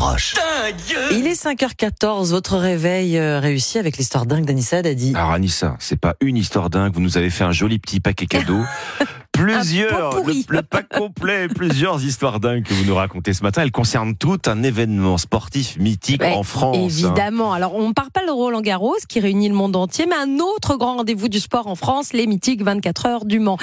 Roche. Il est 5h14, votre réveil euh, réussi avec l'histoire dingue d'Anissa Dadi. Alors Anissa, c'est pas une histoire dingue, vous nous avez fait un joli petit paquet cadeau. Plusieurs, le, le pack complet, plusieurs histoires dingues que vous nous racontez ce matin. Elles concernent toutes un événement sportif mythique Ouais, en France. hein. Évidemment. Alors, on ne parle pas de Roland Garros, qui réunit le monde entier, mais un autre grand rendez-vous du sport en France, les mythiques 24 heures du Mans.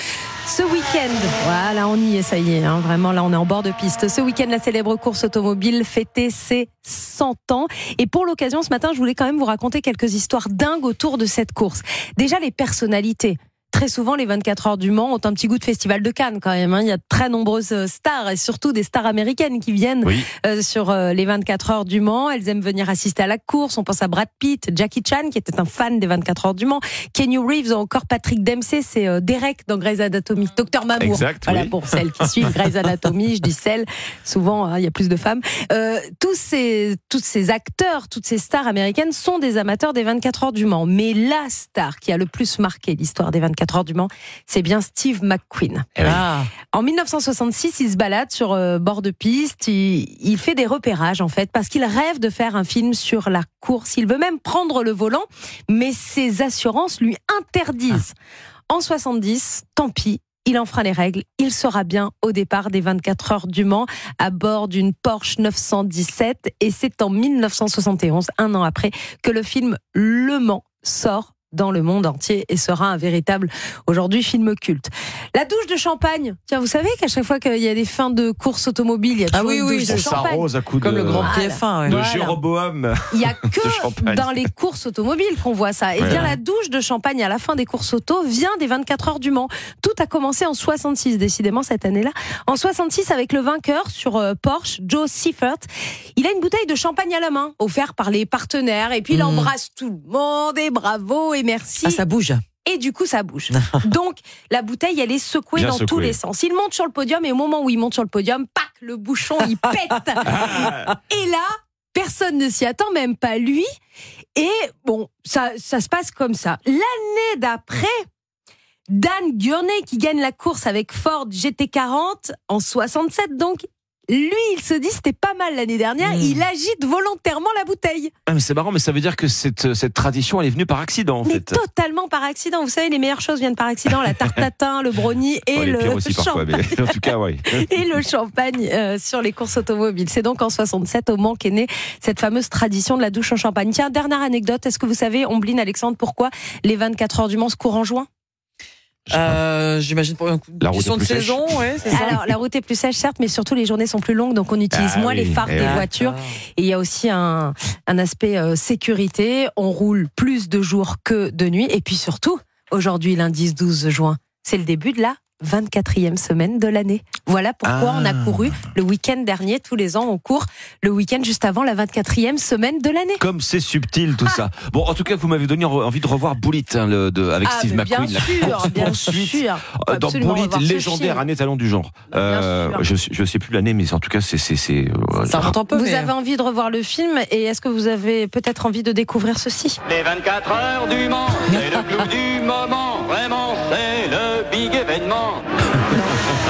Ce week-end, voilà, on y est, ça y est, hein, vraiment, là, on est en bord de piste. Ce week-end, la célèbre course automobile fêtait ses 100 ans. Et pour l'occasion, ce matin, je voulais quand même vous raconter quelques histoires dingues autour de cette course. Déjà, les personnalités. Très souvent, les 24 heures du Mans ont un petit goût de festival de Cannes quand même. hein. Il y a de très nombreuses euh, stars et surtout des stars américaines qui viennent Oui. euh, sur euh, les 24 heures du Mans. Elles aiment venir assister à la course. On pense à Brad Pitt, Jackie Chan, qui était un fan des 24 heures du Mans, Kenny Reeves, ou encore Patrick Dempsey, c'est euh, Derek dans Grey's Anatomy, Docteur Mamour. Exact, voilà oui. pour celles qui suivent Grey's Anatomy. Je dis celles, souvent hein, il y a plus de femmes. Euh, tous ces, tous ces acteurs, toutes ces stars américaines sont des amateurs des 24 heures du Mans. Mais la star qui a le plus marqué l'histoire des 24 heures du Mans, c'est bien Steve McQueen. Eh. Ah, En 1966, il se balade sur euh, bord de piste. Il, il fait des repérages en fait parce qu'il rêve de faire un film sur la course. Il veut même prendre le volant, mais ses assurances lui interdisent. En 70, tant pis. Il enfreint les règles. Il sera bien au départ des 24 heures du Mans à bord d'une Porsche 917. Et c'est en 1971, un an après, que le film Le Mans sort dans le monde entier et sera un véritable, aujourd'hui, film culte. La douche de champagne. Tiens, vous savez qu'à chaque fois qu'il y a des fins de course automobile, il y a Ah toujours oui, une oui, douche je de champagne. s'arrose à coup comme de, le Grand Voilà. TF1. ouais. de Voilà. Jéroboam. Il y a que dans les courses automobiles qu'on voit ça. Et Ouais. bien la douche de champagne à la fin des courses auto vient des 24 heures du Mans. Tout a commencé en 66, décidément cette année-là. En 66 avec le vainqueur sur euh, Porsche, Joe Seifert. Il a une bouteille de champagne à la main, offerte par les partenaires. Et puis il Mhm. embrasse tout le monde et bravo et merci. Ah, ça bouge. Et du coup, ça bouge. Donc, la bouteille, elle est secouée Bien dans tous les sens. Il monte sur le podium et au moment où il monte sur le podium, pac, le bouchon, il pète. Et là, personne ne s'y attend, même pas lui. Et bon, ça, ça se passe comme ça. L'année d'après, Dan Gurney, qui gagne la course avec Ford GT40 en 67, donc, lui, il se dit, c'était pas mal l'année dernière, Mm. il agite volontairement la bouteille. Ah, mais c'est marrant, mais ça veut dire que cette, cette tradition, elle est venue par accident, en Mais fait. totalement par accident. Vous savez, les meilleures choses viennent par accident. La tarte tatin, le brownie et le parfois, champagne. mais en tout cas. Et le champagne euh, sur les courses automobiles. C'est donc en 67 au Mans qu'est née cette fameuse tradition de la douche en champagne. Tiens, dernière anecdote. Est-ce que vous savez, Ombline, Alexandre, pourquoi les 24 heures du Mans se courent en juin? Euh, J'imagine pour une La route de plus sèche. saison, ouais, c'est ça. Alors, la route est plus sèche, certes, mais surtout les journées sont plus longues, donc on utilise Ah moins oui, les phares eh des voitures. Et il y a aussi un, un aspect euh, sécurité. On roule plus de jours que de nuit. Et puis surtout, aujourd'hui, lundi 12 juin, c'est le début de la 24e semaine de l'année. Voilà pourquoi Ah. on a couru le week-end dernier. Tous les ans, on court le week-end juste avant la 24e semaine de l'année. Comme c'est subtil tout ça. Bon, en tout cas, vous m'avez donné envie de revoir Bullet hein, le, de, avec Ah, Steve bien McQueen. la sûr, bien sûr. Euh, Dans Bullet, légendaire, un étalon du genre. Bien Euh, je, sais- je sais plus l'année, mais en tout cas, c'est. euh, Ça un peu, Vous mais- avez envie de revoir le film et est-ce que vous avez peut-être envie de découvrir ceci? Les 24 heures du Mans, c'est le clou du moment. Événement.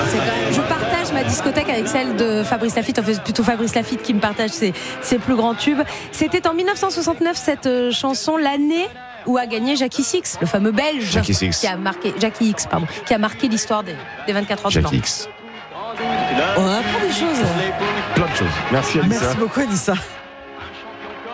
C'est quand même- Je partage ma discothèque avec celle de Fabrice Lafitte, enfin c'est plutôt Fabrice Lafitte qui me partage ses, ses plus grands tubes. C'était en 1969 cette euh, chanson, l'année où a gagné Jackie Six, le fameux Belge. Jackie Six. Qui a marqué, Jackie X, pardon, qui a marqué l'histoire des, des 24 heures. Jackie X. On apprend des choses. Plein de choses. Merci, Alissa. Merci beaucoup, Anissa.